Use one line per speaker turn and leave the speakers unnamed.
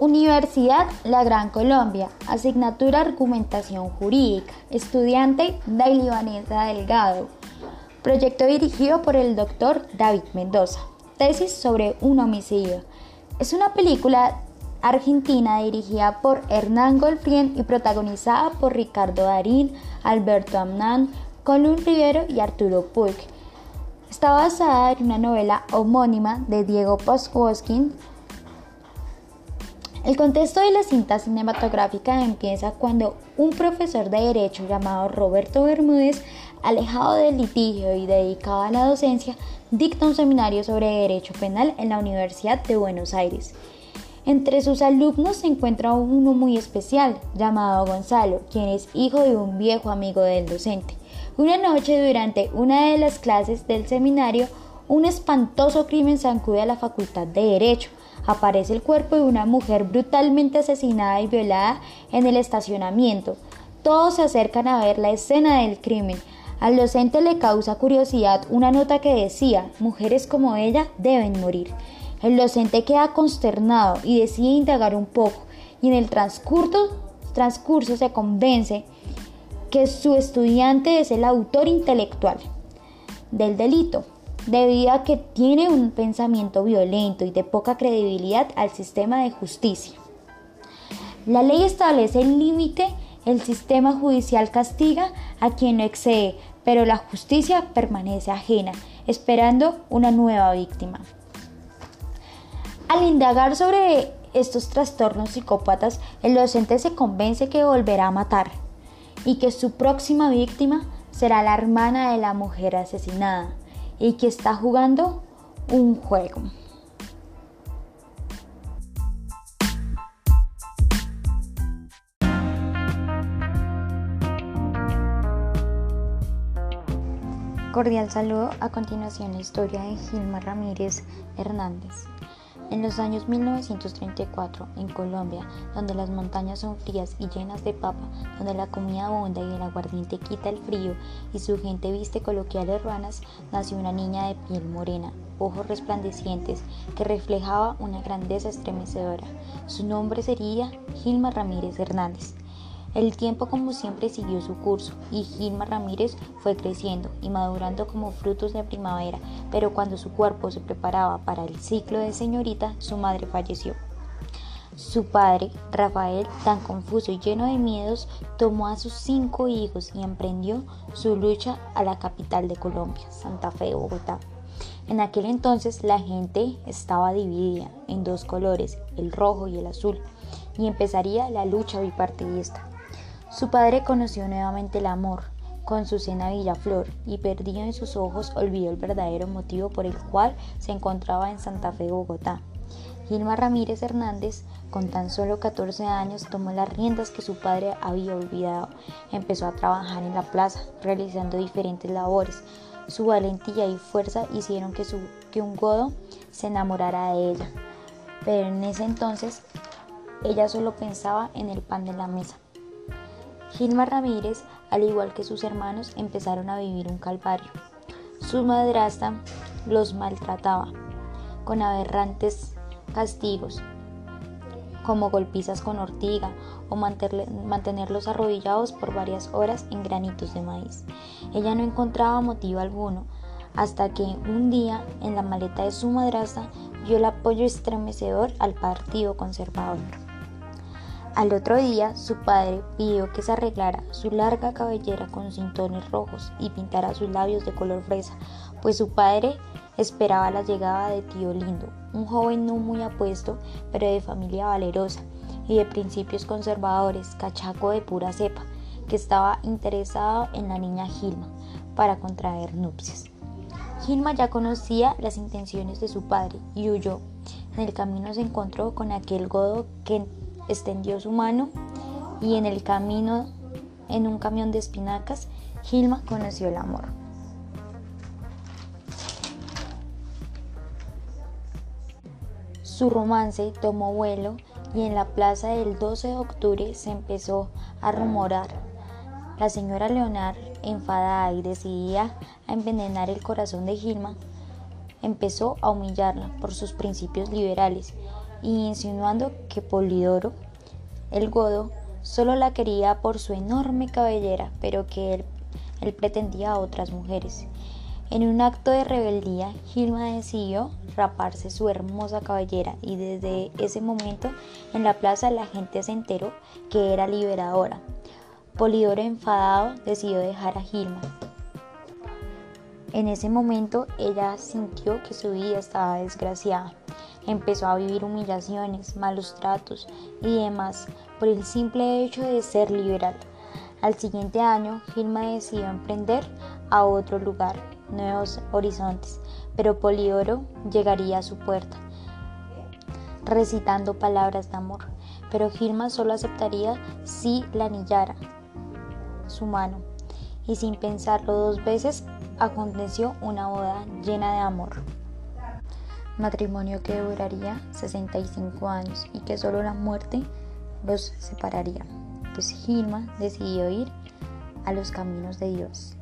Universidad La Gran Colombia, asignatura Argumentación Jurídica, estudiante Daily Vanessa Delgado, proyecto dirigido por el doctor David Mendoza, tesis sobre un homicidio. Es una película argentina dirigida por Hernán Golfrien y protagonizada por Ricardo Darín, Alberto Amnán, Colún Rivero y Arturo Puig. Está basada en una novela homónima de Diego Poswoskin el contexto de la cinta cinematográfica empieza cuando un profesor de derecho llamado Roberto Bermúdez, alejado del litigio y dedicado a la docencia, dicta un seminario sobre derecho penal en la Universidad de Buenos Aires. Entre sus alumnos se encuentra uno muy especial, llamado Gonzalo, quien es hijo de un viejo amigo del docente. Una noche durante una de las clases del seminario, un espantoso crimen sacude a la Facultad de Derecho aparece el cuerpo de una mujer brutalmente asesinada y violada en el estacionamiento. Todos se acercan a ver la escena del crimen. Al docente le causa curiosidad una nota que decía, mujeres como ella deben morir. El docente queda consternado y decide indagar un poco y en el transcurso, se convence que su estudiante es el autor intelectual del delito debido a que tiene un pensamiento violento y de poca credibilidad al sistema de justicia. La ley establece el límite, el sistema judicial castiga a quien no excede, pero la justicia permanece ajena, esperando una nueva víctima. Al indagar sobre estos trastornos psicópatas, el docente se convence que volverá a matar y que su próxima víctima será la hermana de la mujer asesinada y que está jugando un juego. Cordial saludo. A continuación la historia de Gilma Ramírez Hernández. En los años 1934, en Colombia, donde las montañas son frías y llenas de papa, donde la comida abunda y el aguardiente quita el frío y su gente viste coloquiales ruanas, nació una niña de piel morena, ojos resplandecientes, que reflejaba una grandeza estremecedora. Su nombre sería Gilma Ramírez Hernández. El tiempo como siempre siguió su curso y Gilma Ramírez fue creciendo y madurando como frutos de primavera, pero cuando su cuerpo se preparaba para el ciclo de señorita, su madre falleció. Su padre, Rafael, tan confuso y lleno de miedos, tomó a sus cinco hijos y emprendió su lucha a la capital de Colombia, Santa Fe, Bogotá. En aquel entonces la gente estaba dividida en dos colores, el rojo y el azul, y empezaría la lucha bipartidista. Su padre conoció nuevamente el amor con su cena Villaflor y perdido en sus ojos olvidó el verdadero motivo por el cual se encontraba en Santa Fe, Bogotá. Gilma Ramírez Hernández, con tan solo 14 años, tomó las riendas que su padre había olvidado. Empezó a trabajar en la plaza, realizando diferentes labores. Su valentía y fuerza hicieron que, que un godo se enamorara de ella. Pero en ese entonces, ella solo pensaba en el pan de la mesa. Gilma Ramírez, al igual que sus hermanos, empezaron a vivir un calvario. Su madrastra los maltrataba con aberrantes castigos, como golpizas con ortiga o mantenerlos arrodillados por varias horas en granitos de maíz. Ella no encontraba motivo alguno hasta que un día en la maleta de su madrastra vio el apoyo estremecedor al Partido Conservador. Al otro día, su padre pidió que se arreglara su larga cabellera con cintones rojos y pintara sus labios de color fresa, pues su padre esperaba la llegada de tío Lindo, un joven no muy apuesto, pero de familia valerosa y de principios conservadores, cachaco de pura cepa, que estaba interesado en la niña Gilma para contraer nupcias. Gilma ya conocía las intenciones de su padre y huyó. En el camino se encontró con aquel godo que extendió su mano y en el camino, en un camión de espinacas, Gilma conoció el amor. Su romance tomó vuelo y en la plaza del 12 de octubre se empezó a rumorar. La señora Leonard, enfadada y decidida a envenenar el corazón de Gilma, empezó a humillarla por sus principios liberales insinuando que Polidoro, el godo, solo la quería por su enorme cabellera, pero que él, él pretendía a otras mujeres. En un acto de rebeldía, Gilma decidió raparse su hermosa cabellera y desde ese momento en la plaza la gente se enteró que era liberadora. Polidoro enfadado decidió dejar a Gilma. En ese momento ella sintió que su vida estaba desgraciada. Empezó a vivir humillaciones, malos tratos y demás por el simple hecho de ser liberal. Al siguiente año, Gilma decidió emprender a otro lugar, nuevos horizontes, pero Polioro llegaría a su puerta, recitando palabras de amor, pero Gilma solo aceptaría si la anillara su mano, y sin pensarlo dos veces aconteció una boda llena de amor. Matrimonio que duraría 65 años y que solo la muerte los separaría, pues Gilma decidió ir a los caminos de Dios.